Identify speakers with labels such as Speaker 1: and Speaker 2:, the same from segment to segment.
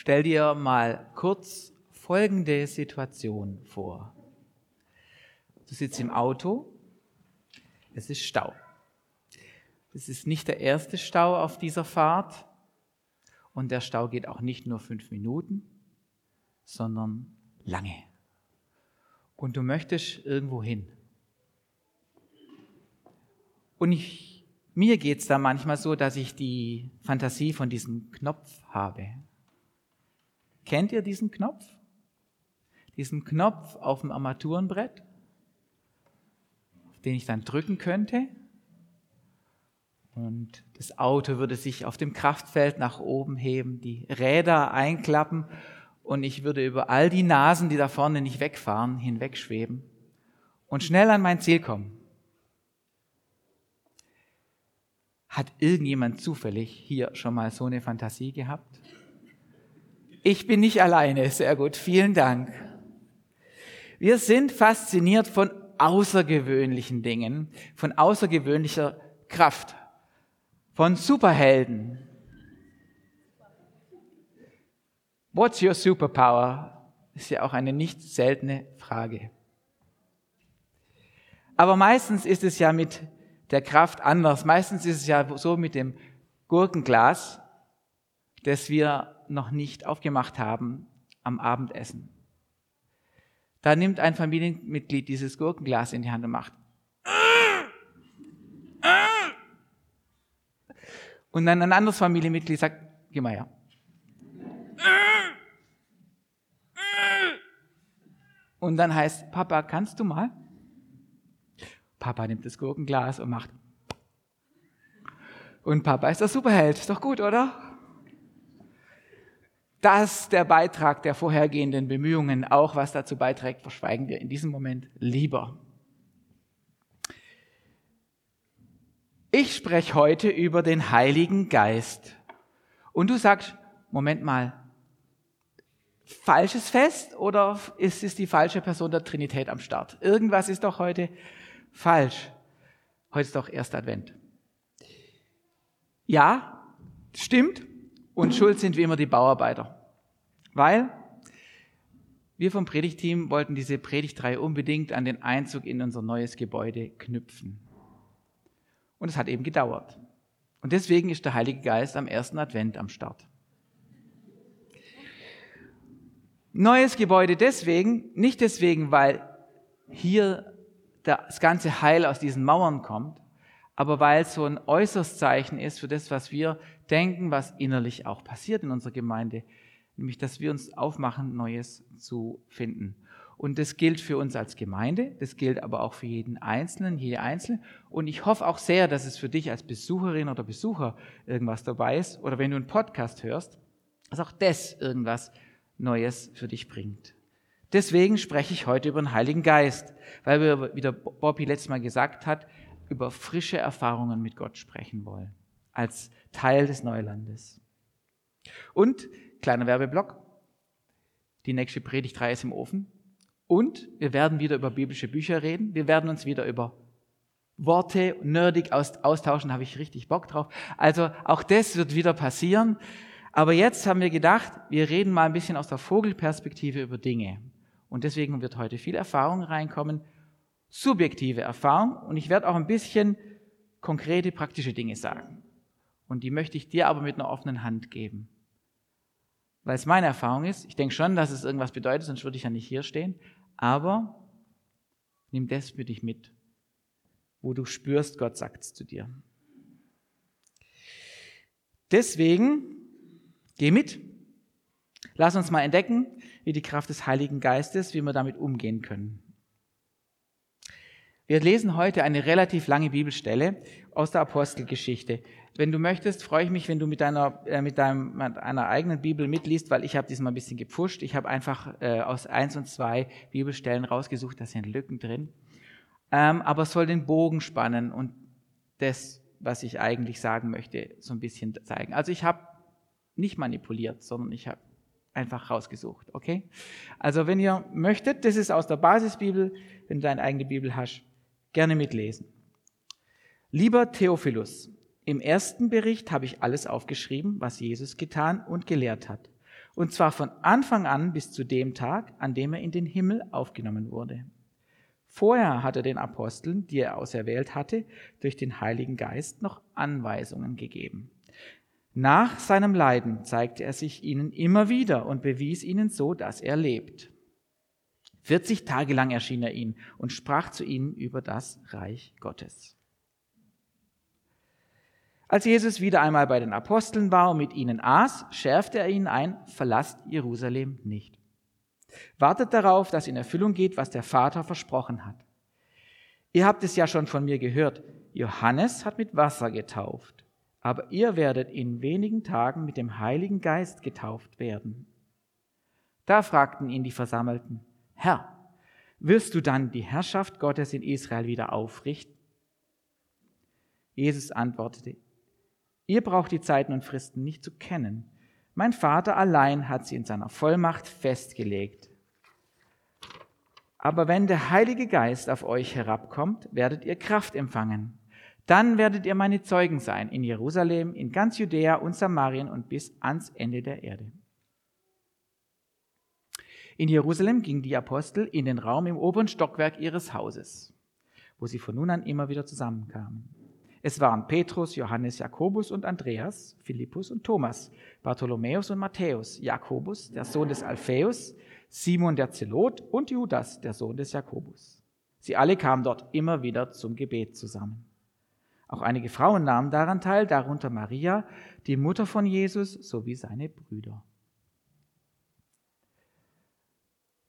Speaker 1: Stell dir mal kurz folgende Situation vor. Du sitzt im Auto, es ist Stau. Es ist nicht der erste Stau auf dieser Fahrt und der Stau geht auch nicht nur fünf Minuten, sondern lange. Und du möchtest irgendwo hin. Und ich, mir geht es da manchmal so, dass ich die Fantasie von diesem Knopf habe. Kennt ihr diesen Knopf? Diesen Knopf auf dem Armaturenbrett, auf den ich dann drücken könnte. Und das Auto würde sich auf dem Kraftfeld nach oben heben, die Räder einklappen und ich würde über all die Nasen, die da vorne nicht wegfahren, hinwegschweben und schnell an mein Ziel kommen. Hat irgendjemand zufällig hier schon mal so eine Fantasie gehabt? Ich bin nicht alleine. Sehr gut. Vielen Dank. Wir sind fasziniert von außergewöhnlichen Dingen, von außergewöhnlicher Kraft, von Superhelden. What's your superpower? Ist ja auch eine nicht seltene Frage. Aber meistens ist es ja mit der Kraft anders. Meistens ist es ja so mit dem Gurkenglas, das wir noch nicht aufgemacht haben am Abendessen. Da nimmt ein Familienmitglied dieses Gurkenglas in die Hand und macht. Und dann ein anderes Familienmitglied sagt, geh mal her. Und dann heißt, Papa, kannst du mal? Papa nimmt das Gurkenglas und macht. Und Papa ist der Superheld. Ist doch gut, oder? Dass der Beitrag der vorhergehenden Bemühungen auch was dazu beiträgt, verschweigen wir in diesem Moment lieber. Ich spreche heute über den Heiligen Geist. Und du sagst, Moment mal, falsches Fest oder ist es die falsche Person der Trinität am Start? Irgendwas ist doch heute falsch. Heute ist doch erst Advent. Ja, stimmt. Und schuld sind wie immer die Bauarbeiter. Weil wir vom Predigteam wollten diese Predigtreihe unbedingt an den Einzug in unser neues Gebäude knüpfen. Und es hat eben gedauert. Und deswegen ist der Heilige Geist am ersten Advent am Start. Neues Gebäude deswegen, nicht deswegen, weil hier das ganze Heil aus diesen Mauern kommt, aber weil es so ein äußeres Zeichen ist für das, was wir denken, was innerlich auch passiert in unserer Gemeinde, nämlich dass wir uns aufmachen, Neues zu finden. Und das gilt für uns als Gemeinde, das gilt aber auch für jeden Einzelnen, jede Einzelne. Und ich hoffe auch sehr, dass es für dich als Besucherin oder Besucher irgendwas dabei ist, oder wenn du einen Podcast hörst, dass auch das irgendwas Neues für dich bringt. Deswegen spreche ich heute über den Heiligen Geist, weil wir, wie der Bobby letztes Mal gesagt hat, über frische Erfahrungen mit Gott sprechen wollen, als Teil des Neulandes. Und, kleiner Werbeblock, die nächste Predigtreihe ist im Ofen. Und wir werden wieder über biblische Bücher reden. Wir werden uns wieder über Worte nerdig austauschen, habe ich richtig Bock drauf. Also auch das wird wieder passieren. Aber jetzt haben wir gedacht, wir reden mal ein bisschen aus der Vogelperspektive über Dinge. Und deswegen wird heute viel Erfahrung reinkommen, subjektive Erfahrung. Und ich werde auch ein bisschen konkrete, praktische Dinge sagen. Und die möchte ich dir aber mit einer offenen Hand geben. Weil es meine Erfahrung ist, ich denke schon, dass es irgendwas bedeutet, sonst würde ich ja nicht hier stehen. Aber nimm das für dich mit, wo du spürst, Gott sagt es zu dir. Deswegen geh mit. Lass uns mal entdecken, wie die Kraft des Heiligen Geistes, wie wir damit umgehen können. Wir lesen heute eine relativ lange Bibelstelle aus der Apostelgeschichte. Wenn du möchtest, freue ich mich, wenn du mit deiner, äh, mit deinem, mit einer eigenen Bibel mitliest, weil ich habe diesmal ein bisschen gepfuscht. Ich habe einfach äh, aus eins und zwei Bibelstellen rausgesucht, da sind Lücken drin. Ähm, aber es soll den Bogen spannen und das, was ich eigentlich sagen möchte, so ein bisschen zeigen. Also ich habe nicht manipuliert, sondern ich habe einfach rausgesucht, okay? Also wenn ihr möchtet, das ist aus der Basisbibel, wenn du deine eigene Bibel hast, gerne mitlesen. Lieber Theophilus, im ersten Bericht habe ich alles aufgeschrieben, was Jesus getan und gelehrt hat. Und zwar von Anfang an bis zu dem Tag, an dem er in den Himmel aufgenommen wurde. Vorher hat er den Aposteln, die er auserwählt hatte, durch den Heiligen Geist noch Anweisungen gegeben. Nach seinem Leiden zeigte er sich ihnen immer wieder und bewies ihnen so, dass er lebt. 40 Tage lang erschien er ihnen und sprach zu ihnen über das Reich Gottes. Als Jesus wieder einmal bei den Aposteln war und mit ihnen aß, schärfte er ihnen ein, verlasst Jerusalem nicht. Wartet darauf, dass in Erfüllung geht, was der Vater versprochen hat. Ihr habt es ja schon von mir gehört. Johannes hat mit Wasser getauft, aber ihr werdet in wenigen Tagen mit dem Heiligen Geist getauft werden. Da fragten ihn die Versammelten, Herr, wirst du dann die Herrschaft Gottes in Israel wieder aufrichten? Jesus antwortete, Ihr braucht die Zeiten und Fristen nicht zu kennen. Mein Vater allein hat sie in seiner Vollmacht festgelegt. Aber wenn der Heilige Geist auf euch herabkommt, werdet ihr Kraft empfangen. Dann werdet ihr meine Zeugen sein in Jerusalem, in ganz Judäa und Samarien und bis ans Ende der Erde. In Jerusalem gingen die Apostel in den Raum im oberen Stockwerk ihres Hauses, wo sie von nun an immer wieder zusammenkamen. Es waren Petrus, Johannes, Jakobus und Andreas, Philippus und Thomas, Bartholomäus und Matthäus, Jakobus, der Sohn des Alpheus, Simon der Zelot und Judas, der Sohn des Jakobus. Sie alle kamen dort immer wieder zum Gebet zusammen. Auch einige Frauen nahmen daran teil, darunter Maria, die Mutter von Jesus, sowie seine Brüder.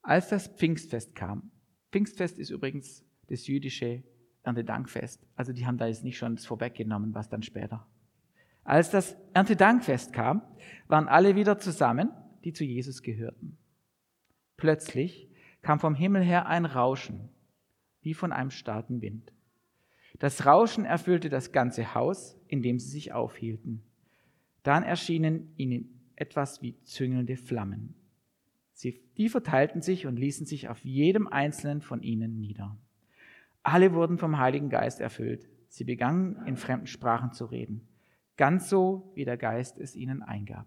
Speaker 1: Als das Pfingstfest kam, Pfingstfest ist übrigens das jüdische Erntedankfest. Also die haben da jetzt nicht schon das vorweggenommen, was dann später. Als das Erntedankfest kam, waren alle wieder zusammen, die zu Jesus gehörten. Plötzlich kam vom Himmel her ein Rauschen, wie von einem starken Wind. Das Rauschen erfüllte das ganze Haus, in dem sie sich aufhielten. Dann erschienen ihnen etwas wie züngelnde Flammen. Sie, die verteilten sich und ließen sich auf jedem einzelnen von ihnen nieder. Alle wurden vom Heiligen Geist erfüllt. Sie begannen in fremden Sprachen zu reden, ganz so, wie der Geist es ihnen eingab.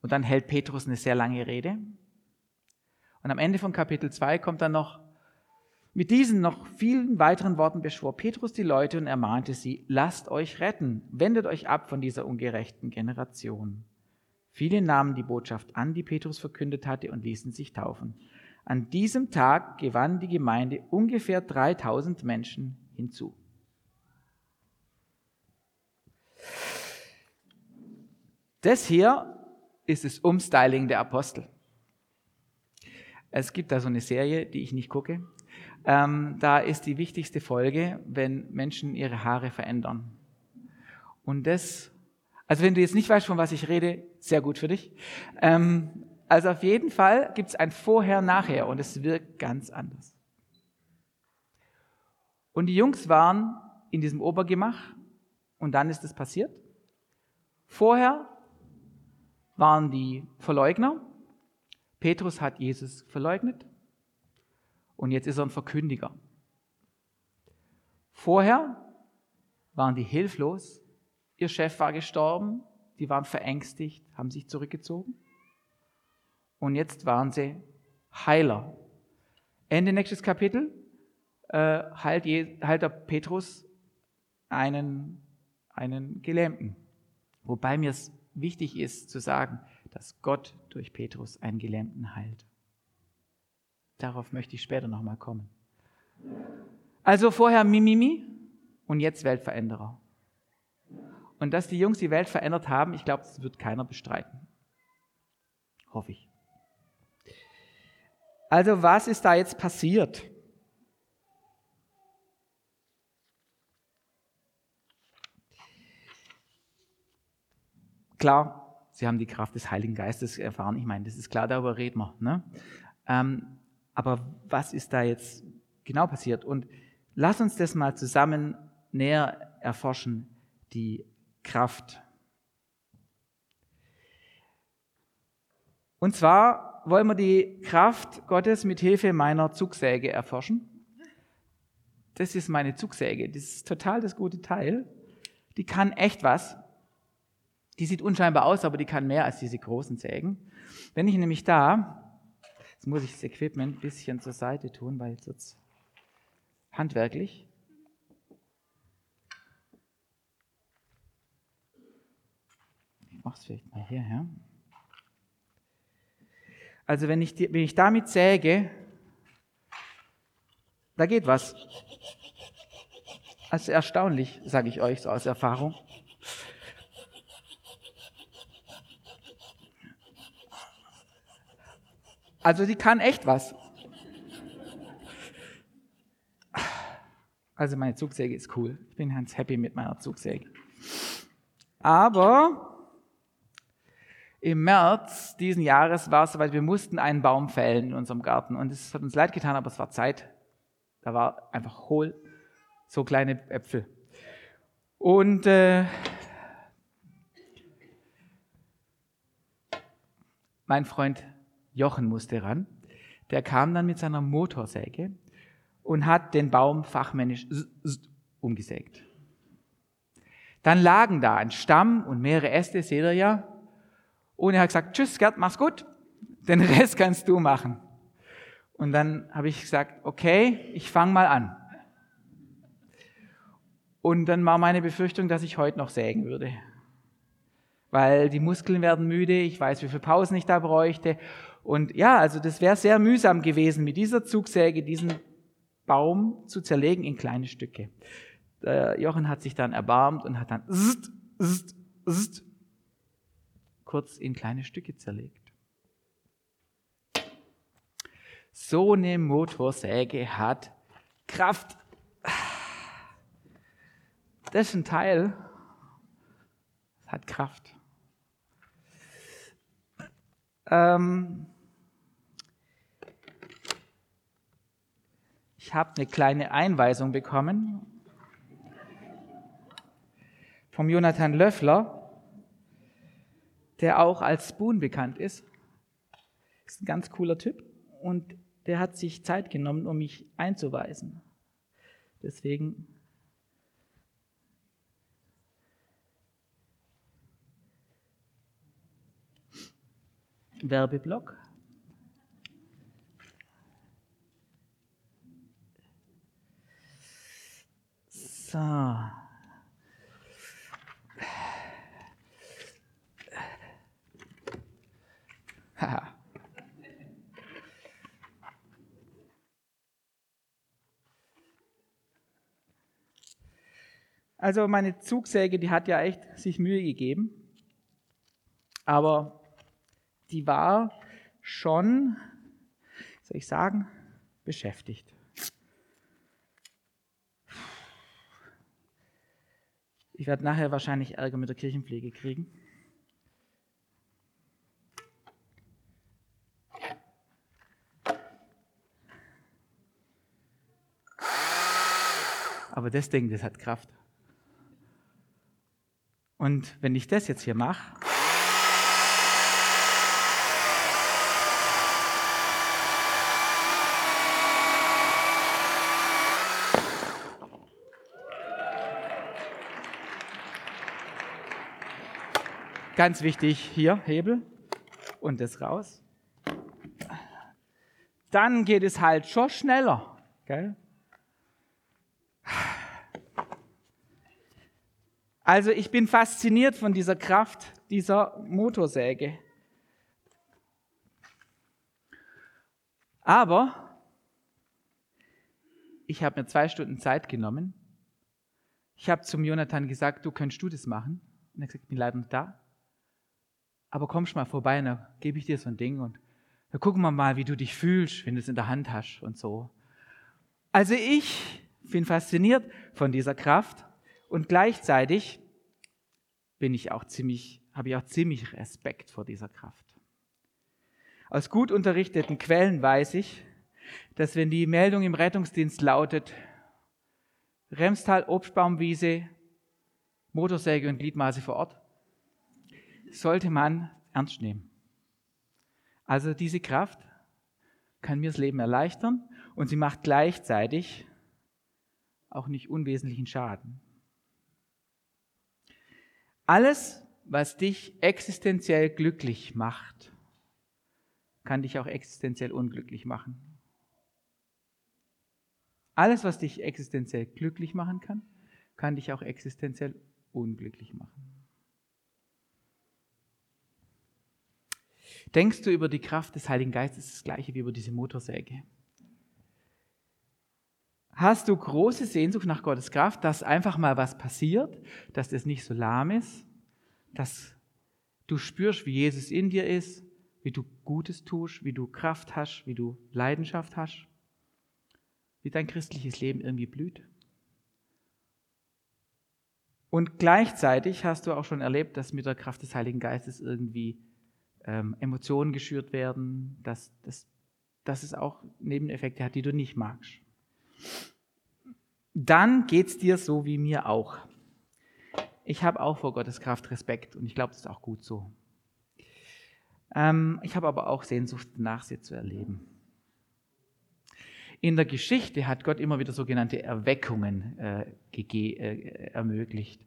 Speaker 1: Und dann hält Petrus eine sehr lange Rede. Und am Ende von Kapitel 2 kommt dann noch, mit diesen noch vielen weiteren Worten beschwor Petrus die Leute und ermahnte sie, lasst euch retten, wendet euch ab von dieser ungerechten Generation. Viele nahmen die Botschaft an, die Petrus verkündet hatte, und ließen sich taufen. An diesem Tag gewann die Gemeinde ungefähr 3000 Menschen hinzu. Das hier ist das Umstyling der Apostel. Es gibt da so eine Serie, die ich nicht gucke. Ähm, da ist die wichtigste Folge, wenn Menschen ihre Haare verändern. Und das, also wenn du jetzt nicht weißt, von was ich rede, sehr gut für dich. Ähm, also auf jeden Fall gibt es ein Vorher-Nachher und es wirkt ganz anders. Und die Jungs waren in diesem Obergemach und dann ist es passiert. Vorher waren die Verleugner. Petrus hat Jesus verleugnet und jetzt ist er ein Verkündiger. Vorher waren die hilflos. Ihr Chef war gestorben, die waren verängstigt, haben sich zurückgezogen und jetzt waren sie Heiler. Ende nächstes Kapitel äh, heilt, heilt der Petrus einen, einen Gelähmten. Wobei mir es wichtig ist zu sagen, dass Gott durch Petrus einen Gelähmten heilt. Darauf möchte ich später nochmal kommen. Also vorher Mimimi und jetzt Weltveränderer. Und dass die Jungs die Welt verändert haben, ich glaube, das wird keiner bestreiten. Hoffe ich. Also was ist da jetzt passiert? Klar, sie haben die Kraft des Heiligen Geistes erfahren. Ich meine, das ist klar, darüber reden wir. Ne? Ähm, aber was ist da jetzt genau passiert? Und lass uns das mal zusammen näher erforschen, die Kraft. Und zwar wollen wir die Kraft Gottes mit Hilfe meiner Zugsäge erforschen. Das ist meine Zugsäge. Das ist total das gute Teil. Die kann echt was. Die sieht unscheinbar aus, aber die kann mehr als diese großen Sägen. Wenn ich nämlich da, jetzt muss ich das Equipment ein bisschen zur Seite tun, weil jetzt wird's handwerklich. Es vielleicht mal hierher. Also wenn ich, wenn ich damit säge, da geht was. Also erstaunlich, sage ich euch so aus Erfahrung. Also die kann echt was. Also meine Zugsäge ist cool. Ich bin ganz happy mit meiner Zugsäge. Aber im März diesen Jahres war es soweit, wir mussten einen Baum fällen in unserem Garten. Und es hat uns leid getan, aber es war Zeit. Da war einfach hohl, so kleine Äpfel. Und äh, mein Freund Jochen musste ran. Der kam dann mit seiner Motorsäge und hat den Baum fachmännisch umgesägt. Dann lagen da ein Stamm und mehrere Äste, seht ihr ja. Und er hat gesagt, tschüss Gerd, mach's gut. Den Rest kannst du machen. Und dann habe ich gesagt, okay, ich fange mal an. Und dann war meine Befürchtung, dass ich heute noch sägen würde. Weil die Muskeln werden müde, ich weiß, wie viele Pausen ich da bräuchte. Und ja, also das wäre sehr mühsam gewesen, mit dieser Zugsäge diesen Baum zu zerlegen in kleine Stücke. Der Jochen hat sich dann erbarmt und hat dann zzt, zzt, zzt, kurz in kleine Stücke zerlegt. So eine Motorsäge hat Kraft. Das ist ein Teil, hat Kraft. Ähm, Ich habe eine kleine Einweisung bekommen vom Jonathan Löffler, der auch als Spoon bekannt ist. Ist ein ganz cooler Typ und der hat sich Zeit genommen, um mich einzuweisen. Deswegen Werbeblock. So. Also meine Zugsäge, die hat ja echt sich Mühe gegeben, aber die war schon, soll ich sagen, beschäftigt. Ich werde nachher wahrscheinlich Ärger mit der Kirchenpflege kriegen. Aber das Ding, das hat Kraft. Und wenn ich das jetzt hier mache, Ganz wichtig, hier Hebel und das raus. Dann geht es halt schon schneller. Gell? Also ich bin fasziniert von dieser Kraft dieser Motorsäge. Aber ich habe mir zwei Stunden Zeit genommen. Ich habe zum Jonathan gesagt, du könntest du das machen? Und er hat gesagt, ich bin leider nicht da aber kommst mal vorbei und dann gebe ich dir so ein Ding und dann gucken wir mal, wie du dich fühlst, wenn du es in der Hand hast und so. Also ich bin fasziniert von dieser Kraft und gleichzeitig bin ich auch ziemlich, habe ich auch ziemlich Respekt vor dieser Kraft. Aus gut unterrichteten Quellen weiß ich, dass wenn die Meldung im Rettungsdienst lautet, Remstal, Obstbaumwiese, Motorsäge und Gliedmaße vor Ort, sollte man ernst nehmen. Also diese Kraft kann mir das Leben erleichtern und sie macht gleichzeitig auch nicht unwesentlichen Schaden. Alles, was dich existenziell glücklich macht, kann dich auch existenziell unglücklich machen. Alles, was dich existenziell glücklich machen kann, kann dich auch existenziell unglücklich machen. Denkst du über die Kraft des Heiligen Geistes das gleiche wie über diese Motorsäge? Hast du große Sehnsucht nach Gottes Kraft, dass einfach mal was passiert, dass das nicht so lahm ist, dass du spürst, wie Jesus in dir ist, wie du Gutes tust, wie du Kraft hast, wie du Leidenschaft hast, wie dein christliches Leben irgendwie blüht? Und gleichzeitig hast du auch schon erlebt, dass mit der Kraft des Heiligen Geistes irgendwie ähm, Emotionen geschürt werden, dass, dass, dass es auch Nebeneffekte hat, die du nicht magst. Dann geht es dir so wie mir auch. Ich habe auch vor Gottes Kraft Respekt und ich glaube, das ist auch gut so. Ähm, ich habe aber auch Sehnsucht danach, sie zu erleben. In der Geschichte hat Gott immer wieder sogenannte Erweckungen äh, äh, ermöglicht.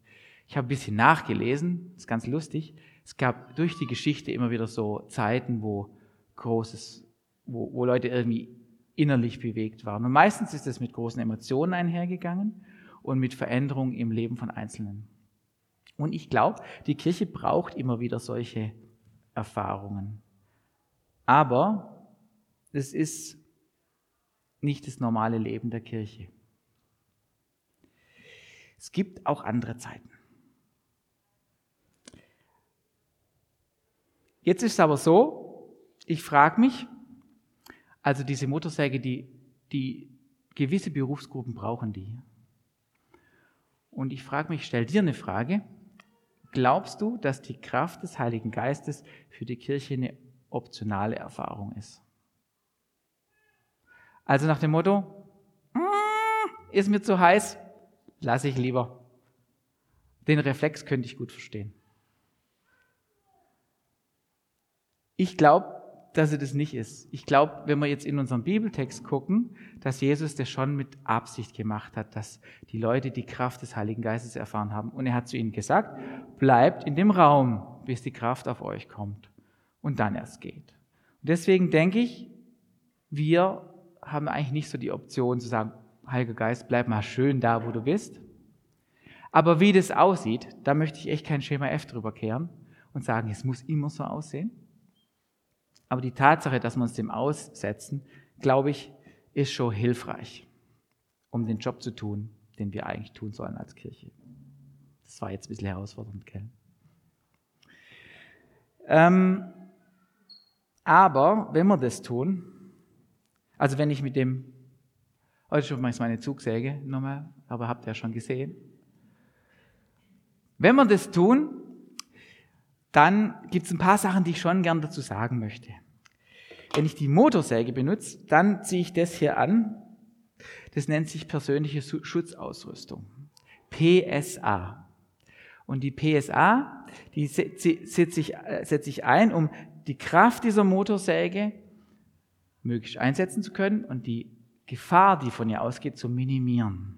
Speaker 1: Ich habe ein bisschen nachgelesen, das ist ganz lustig. Es gab durch die Geschichte immer wieder so Zeiten, wo großes, wo, wo Leute irgendwie innerlich bewegt waren. Und meistens ist es mit großen Emotionen einhergegangen und mit Veränderungen im Leben von Einzelnen. Und ich glaube, die Kirche braucht immer wieder solche Erfahrungen. Aber es ist nicht das normale Leben der Kirche. Es gibt auch andere Zeiten. Jetzt ist es aber so, ich frage mich, also diese Motorsäge, die, die gewisse Berufsgruppen brauchen die. Und ich frage mich, stell dir eine Frage, glaubst du, dass die Kraft des Heiligen Geistes für die Kirche eine optionale Erfahrung ist? Also nach dem Motto, mm, ist mir zu heiß, lasse ich lieber. Den Reflex könnte ich gut verstehen. Ich glaube, dass er das nicht ist. Ich glaube, wenn wir jetzt in unserem Bibeltext gucken, dass Jesus das schon mit Absicht gemacht hat, dass die Leute die Kraft des Heiligen Geistes erfahren haben. Und er hat zu ihnen gesagt, bleibt in dem Raum, bis die Kraft auf euch kommt und dann erst geht. Und deswegen denke ich, wir haben eigentlich nicht so die Option zu sagen, Heiliger Geist, bleib mal schön da, wo du bist. Aber wie das aussieht, da möchte ich echt kein Schema F drüber kehren und sagen, es muss immer so aussehen. Aber die Tatsache, dass wir uns dem aussetzen, glaube ich, ist schon hilfreich, um den Job zu tun, den wir eigentlich tun sollen als Kirche. Das war jetzt ein bisschen herausfordernd, gell? Ähm, aber wenn wir das tun, also wenn ich mit dem, heute schon meine Zugsäge nochmal, aber habt ihr ja schon gesehen. Wenn wir das tun, dann gibt es ein paar Sachen, die ich schon gern dazu sagen möchte. Wenn ich die Motorsäge benutze, dann ziehe ich das hier an. Das nennt sich persönliche Schutzausrüstung. PSA. Und die PSA, die setze ich, äh, setze ich ein, um die Kraft dieser Motorsäge möglichst einsetzen zu können und die Gefahr, die von ihr ausgeht, zu minimieren.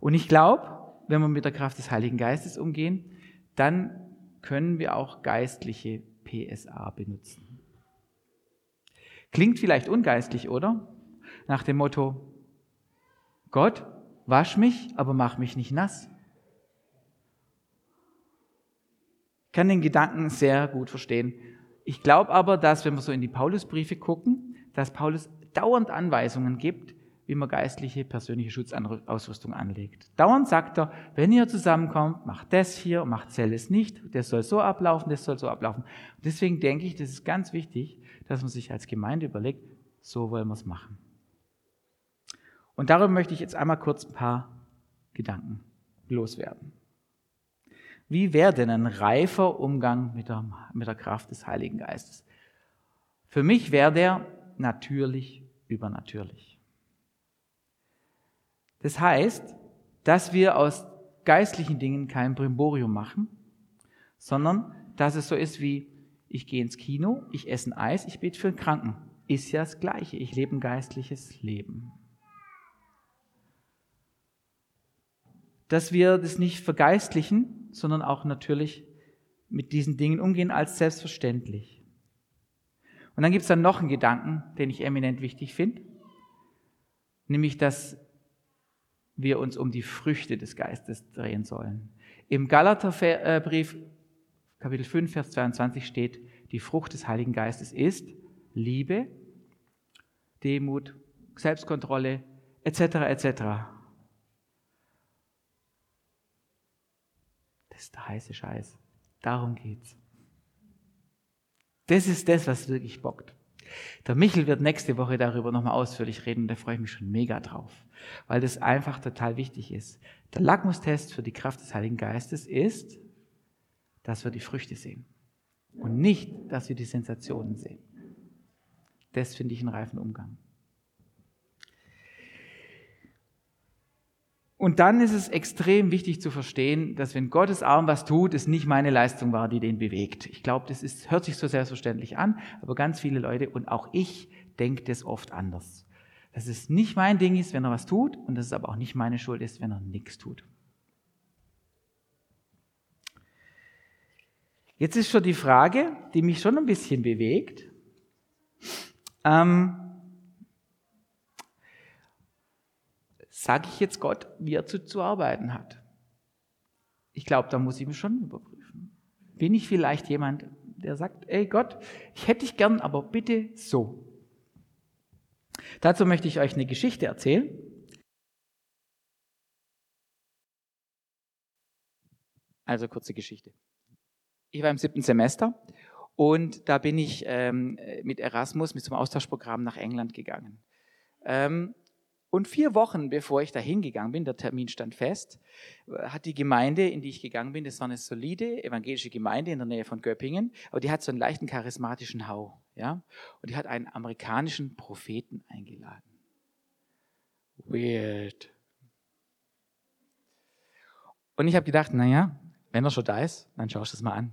Speaker 1: Und ich glaube, wenn wir mit der Kraft des Heiligen Geistes umgehen, dann können wir auch geistliche PSA benutzen. Klingt vielleicht ungeistlich, oder? Nach dem Motto, Gott, wasch mich, aber mach mich nicht nass. Ich kann den Gedanken sehr gut verstehen. Ich glaube aber, dass, wenn wir so in die Paulusbriefe gucken, dass Paulus dauernd Anweisungen gibt, wie man geistliche, persönliche Schutzausrüstung anlegt. Dauernd sagt er, wenn ihr zusammenkommt, macht das hier, macht das nicht, das soll so ablaufen, das soll so ablaufen. Und deswegen denke ich, das ist ganz wichtig, dass man sich als Gemeinde überlegt, so wollen wir es machen. Und darüber möchte ich jetzt einmal kurz ein paar Gedanken loswerden. Wie wäre denn ein reifer Umgang mit der, mit der Kraft des Heiligen Geistes? Für mich wäre der natürlich übernatürlich. Das heißt, dass wir aus geistlichen Dingen kein Brimborium machen, sondern dass es so ist wie, ich gehe ins Kino, ich esse ein Eis, ich bete für einen Kranken. Ist ja das Gleiche. Ich lebe ein geistliches Leben. Dass wir das nicht vergeistlichen, sondern auch natürlich mit diesen Dingen umgehen als selbstverständlich. Und dann gibt es dann noch einen Gedanken, den ich eminent wichtig finde, nämlich dass wir uns um die Früchte des Geistes drehen sollen. Im Galaterbrief Kapitel 5, Vers 22 steht, die Frucht des Heiligen Geistes ist Liebe, Demut, Selbstkontrolle, etc. etc. Das ist der heiße Scheiß. Darum geht's. Das ist das, was wirklich bockt. Der Michel wird nächste Woche darüber nochmal ausführlich reden und da freue ich mich schon mega drauf, weil das einfach total wichtig ist. Der Lackmustest für die Kraft des Heiligen Geistes ist, dass wir die Früchte sehen und nicht, dass wir die Sensationen sehen. Das finde ich einen reifen Umgang. Und dann ist es extrem wichtig zu verstehen, dass wenn Gottes Arm was tut, es nicht meine Leistung war, die den bewegt. Ich glaube, das ist, hört sich so selbstverständlich an, aber ganz viele Leute und auch ich denke das oft anders. Dass es nicht mein Ding ist, wenn er was tut und dass es aber auch nicht meine Schuld ist, wenn er nichts tut. Jetzt ist schon die Frage, die mich schon ein bisschen bewegt. Ähm, Sage ich jetzt Gott, wie er zu, zu arbeiten hat? Ich glaube, da muss ich mich schon überprüfen. Bin ich vielleicht jemand, der sagt, ey Gott, ich hätte dich gern, aber bitte so. Dazu möchte ich euch eine Geschichte erzählen. Also kurze Geschichte. Ich war im siebten Semester und da bin ich ähm, mit Erasmus, mit so Austauschprogramm nach England gegangen. Ähm, und vier Wochen bevor ich da hingegangen bin, der Termin stand fest, hat die Gemeinde, in die ich gegangen bin, das war eine solide evangelische Gemeinde in der Nähe von Göppingen, aber die hat so einen leichten charismatischen Hau. Ja? Und die hat einen amerikanischen Propheten eingeladen. Weird. Und ich habe gedacht, naja, wenn er schon da ist, dann schaust du es mal an.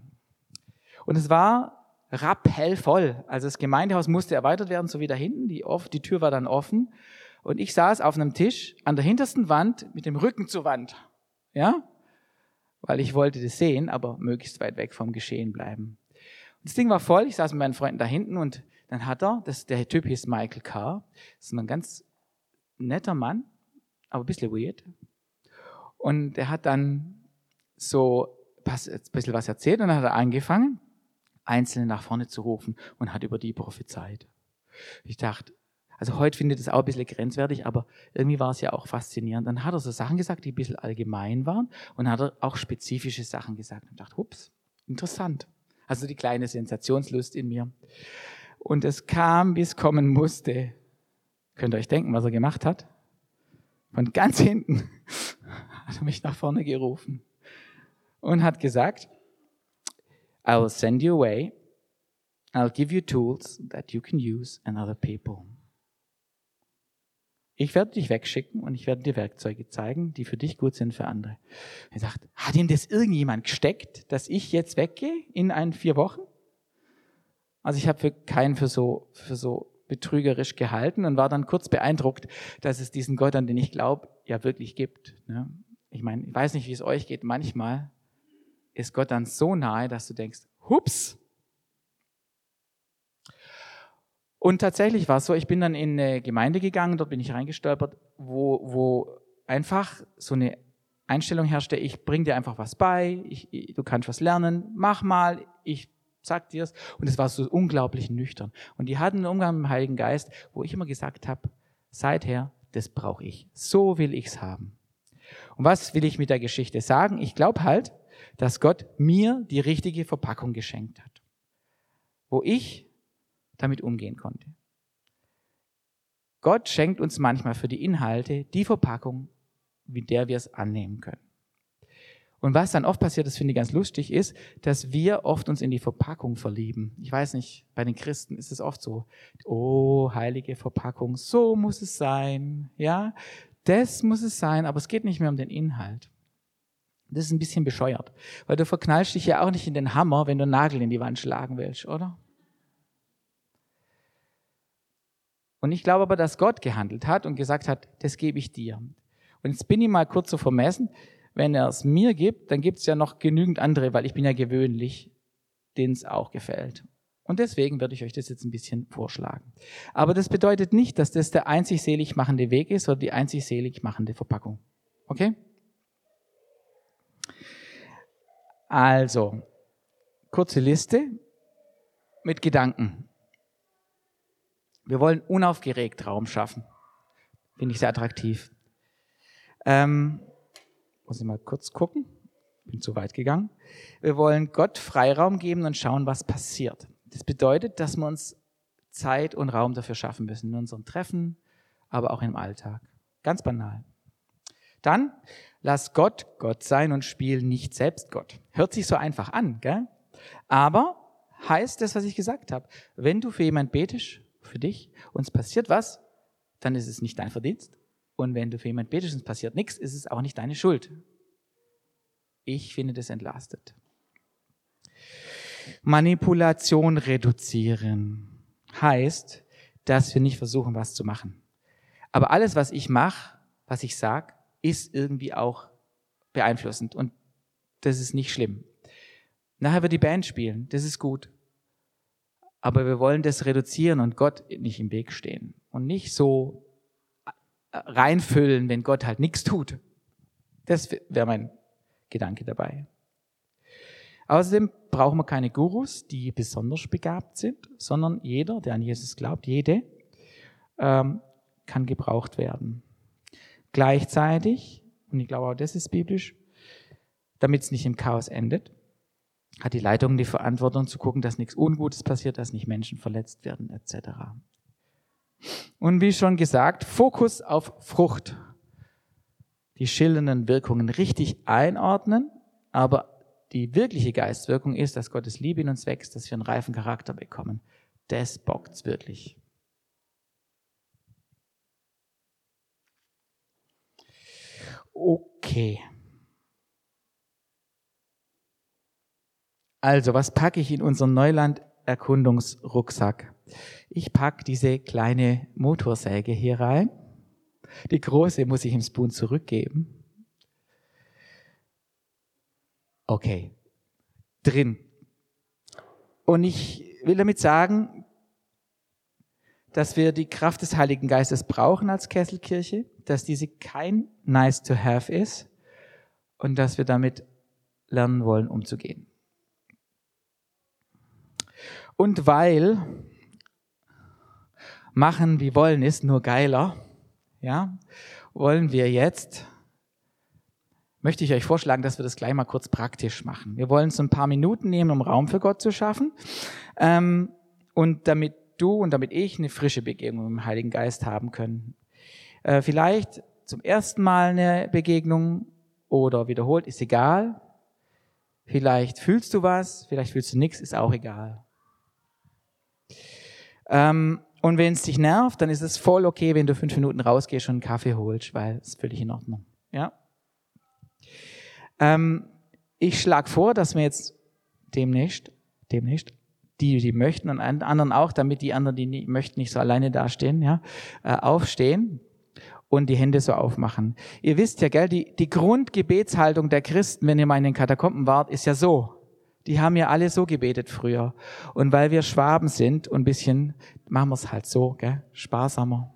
Speaker 1: Und es war rappellvoll. Also das Gemeindehaus musste erweitert werden, so wie da hinten. Die, die Tür war dann offen. Und ich saß auf einem Tisch an der hintersten Wand mit dem Rücken zur Wand. Ja? Weil ich wollte das sehen, aber möglichst weit weg vom Geschehen bleiben. Und das Ding war voll. Ich saß mit meinen Freunden da hinten und dann hat er, das, der Typ hieß Michael Carr. Das ist ein ganz netter Mann, aber ein bisschen weird. Und er hat dann so ein bisschen was erzählt und dann hat er angefangen, Einzelne nach vorne zu rufen und hat über die prophezeit. Ich dachte, also heute findet es auch ein bisschen grenzwertig, aber irgendwie war es ja auch faszinierend. Dann hat er so Sachen gesagt, die ein bisschen allgemein waren und hat er auch spezifische Sachen gesagt. Und dachte, hups, interessant. Also die kleine Sensationslust in mir. Und es kam, wie es kommen musste. Könnt ihr euch denken, was er gemacht hat? Von ganz hinten hat er mich nach vorne gerufen und hat gesagt, I'll send you away. I'll give you tools that you can use and other people. Ich werde dich wegschicken und ich werde dir Werkzeuge zeigen, die für dich gut sind, für andere. Er sagt, hat ihm das irgendjemand gesteckt, dass ich jetzt weggehe in ein vier Wochen? Also ich habe für keinen für so, für so betrügerisch gehalten und war dann kurz beeindruckt, dass es diesen Gott, an den ich glaube, ja wirklich gibt. Ne? Ich meine, ich weiß nicht, wie es euch geht. Manchmal ist Gott dann so nahe, dass du denkst, hups, Und tatsächlich war es so, ich bin dann in eine Gemeinde gegangen, dort bin ich reingestolpert, wo, wo einfach so eine Einstellung herrschte, ich bring dir einfach was bei, ich, ich, du kannst was lernen, mach mal, ich sag dir's. Und es war so unglaublich nüchtern. Und die hatten einen Umgang mit dem Heiligen Geist, wo ich immer gesagt habe, seither, das brauche ich. So will ich's haben. Und was will ich mit der Geschichte sagen? Ich glaube halt, dass Gott mir die richtige Verpackung geschenkt hat. Wo ich damit umgehen konnte. Gott schenkt uns manchmal für die Inhalte die Verpackung, mit der wir es annehmen können. Und was dann oft passiert, das finde ich ganz lustig, ist, dass wir oft uns in die Verpackung verlieben. Ich weiß nicht, bei den Christen ist es oft so, oh, heilige Verpackung, so muss es sein, ja, das muss es sein, aber es geht nicht mehr um den Inhalt. Das ist ein bisschen bescheuert, weil du verknallst dich ja auch nicht in den Hammer, wenn du einen Nagel in die Wand schlagen willst, oder? Und ich glaube aber, dass Gott gehandelt hat und gesagt hat, das gebe ich dir. Und jetzt bin ich mal kurz so vermessen. wenn er es mir gibt, dann gibt es ja noch genügend andere, weil ich bin ja gewöhnlich, denen es auch gefällt. Und deswegen werde ich euch das jetzt ein bisschen vorschlagen. Aber das bedeutet nicht, dass das der einzig selig machende Weg ist oder die einzig selig machende Verpackung. Okay? Also, kurze Liste mit Gedanken. Wir wollen unaufgeregt Raum schaffen. Finde ich sehr attraktiv. Ähm, muss ich mal kurz gucken. Bin zu weit gegangen. Wir wollen Gott Freiraum geben und schauen, was passiert. Das bedeutet, dass wir uns Zeit und Raum dafür schaffen müssen, in unseren Treffen, aber auch im Alltag. Ganz banal. Dann lass Gott Gott sein und spiel nicht selbst Gott. Hört sich so einfach an, gell? Aber heißt das, was ich gesagt habe. Wenn du für jemand betest, für dich, und es passiert was, dann ist es nicht dein Verdienst. Und wenn du für jemand betest und es passiert nichts, ist es auch nicht deine Schuld. Ich finde das entlastet. Manipulation reduzieren heißt, dass wir nicht versuchen, was zu machen. Aber alles, was ich mache, was ich sage, ist irgendwie auch beeinflussend. Und das ist nicht schlimm. Nachher wird die Band spielen, das ist gut. Aber wir wollen das reduzieren und Gott nicht im Weg stehen. Und nicht so reinfüllen, wenn Gott halt nichts tut. Das wäre mein Gedanke dabei. Außerdem brauchen wir keine Gurus, die besonders begabt sind, sondern jeder, der an Jesus glaubt, jede, ähm, kann gebraucht werden. Gleichzeitig, und ich glaube auch das ist biblisch, damit es nicht im Chaos endet, hat die Leitung die Verantwortung zu gucken, dass nichts Ungutes passiert, dass nicht Menschen verletzt werden, etc. Und wie schon gesagt, Fokus auf Frucht. Die schildernden Wirkungen richtig einordnen, aber die wirkliche Geistwirkung ist, dass Gottes Liebe in uns wächst, dass wir einen reifen Charakter bekommen. Das bockt's wirklich. Okay. Also, was packe ich in unseren Neuland-Erkundungsrucksack? Ich packe diese kleine Motorsäge hier rein. Die große muss ich im Spoon zurückgeben. Okay, drin. Und ich will damit sagen, dass wir die Kraft des Heiligen Geistes brauchen als Kesselkirche, dass diese kein nice to have ist und dass wir damit lernen wollen, umzugehen. Und weil machen wie wollen ist nur geiler, ja, wollen wir jetzt möchte ich euch vorschlagen, dass wir das gleich mal kurz praktisch machen. Wir wollen so ein paar Minuten nehmen, um Raum für Gott zu schaffen. Ähm, und damit du und damit ich eine frische Begegnung mit dem Heiligen Geist haben können. Äh, vielleicht zum ersten Mal eine Begegnung oder wiederholt, ist egal. Vielleicht fühlst du was, vielleicht fühlst du nichts, ist auch egal. Ähm, und wenn es dich nervt, dann ist es voll okay, wenn du fünf Minuten rausgehst und einen Kaffee holst, weil es ist völlig in Ordnung. Ja? Ähm, ich schlage vor, dass wir jetzt demnächst, demnächst, die, die möchten und anderen auch, damit die anderen, die nicht, möchten, nicht so alleine dastehen, ja, äh, aufstehen und die Hände so aufmachen. Ihr wisst ja, gell, die, die Grundgebetshaltung der Christen, wenn ihr mal in den Katakomben wart, ist ja so. Die haben ja alle so gebetet früher. Und weil wir Schwaben sind und ein bisschen, machen wir es halt so, gell, sparsamer.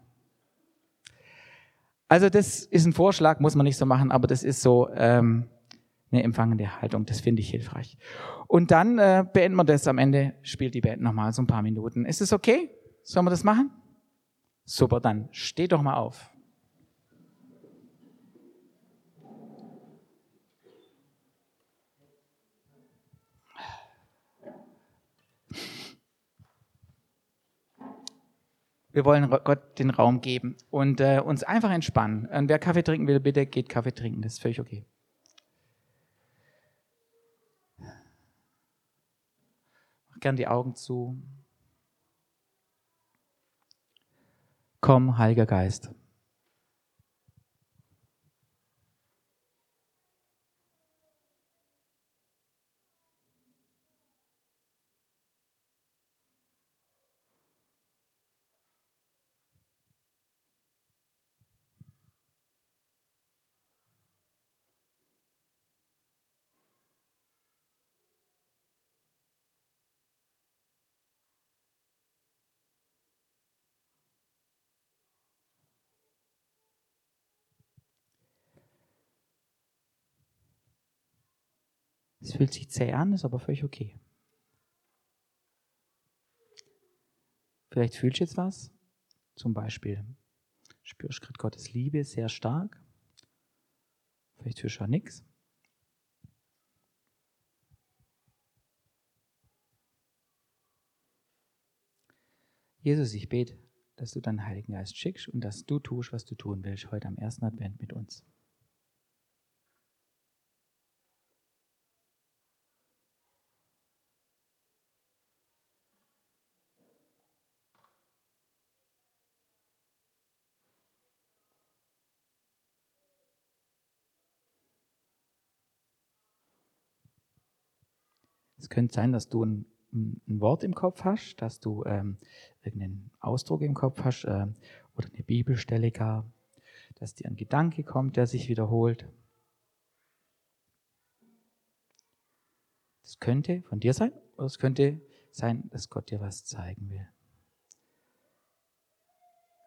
Speaker 1: Also das ist ein Vorschlag, muss man nicht so machen, aber das ist so, ähm, eine empfangende Haltung. Das finde ich hilfreich. Und dann äh, beenden wir das am Ende, spielt die Band nochmal so ein paar Minuten. Ist es okay? Sollen wir das machen? Super, dann steht doch mal auf. Wir wollen Gott den Raum geben und äh, uns einfach entspannen. Und wer Kaffee trinken will, bitte geht Kaffee trinken. Das ist völlig okay. gern die Augen zu. Komm, Heiliger Geist. Fühlt sich zäh an, ist aber völlig okay. Vielleicht fühlst du jetzt was, zum Beispiel spürst gerade Gottes Liebe sehr stark. Vielleicht fühlst du auch nichts. Jesus, ich bete, dass du deinen Heiligen Geist schickst und dass du tust, was du tun willst heute am ersten Advent mit uns. Es könnte sein, dass du ein, ein Wort im Kopf hast, dass du ähm, irgendeinen Ausdruck im Kopf hast äh, oder eine Bibelstelle gar, dass dir ein Gedanke kommt, der sich wiederholt. Das könnte von dir sein oder es könnte sein, dass Gott dir was zeigen will.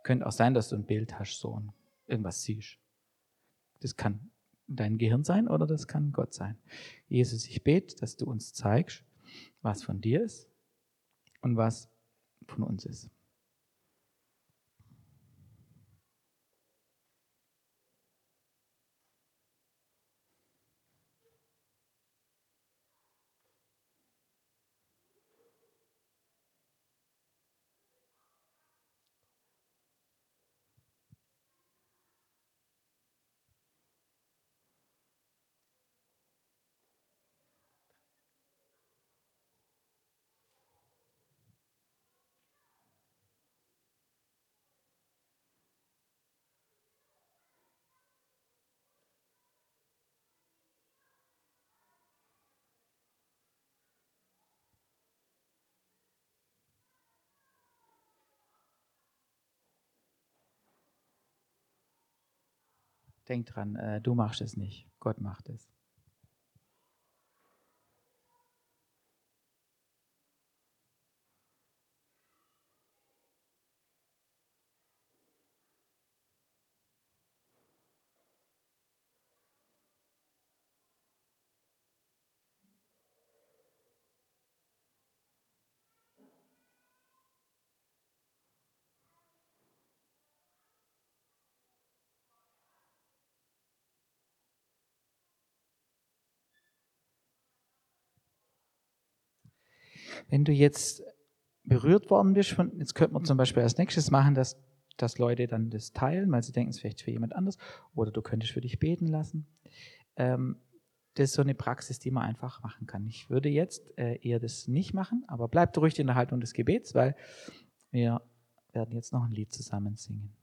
Speaker 1: Könnte auch sein, dass du ein Bild hast, so irgendwas siehst. Das kann dein Gehirn sein oder das kann Gott sein. Jesus, ich bete, dass du uns zeigst, was von dir ist und was von uns ist. Denk dran, äh, du machst es nicht, Gott macht es. Wenn du jetzt berührt worden bist, von, jetzt könnte man zum Beispiel als nächstes machen, dass, dass Leute dann das teilen, weil sie denken, es ist vielleicht für jemand anders, oder du könntest für dich beten lassen. Ähm, das ist so eine Praxis, die man einfach machen kann. Ich würde jetzt äh, eher das nicht machen, aber bleibt ruhig in der Haltung des Gebets, weil wir werden jetzt noch ein Lied zusammen singen.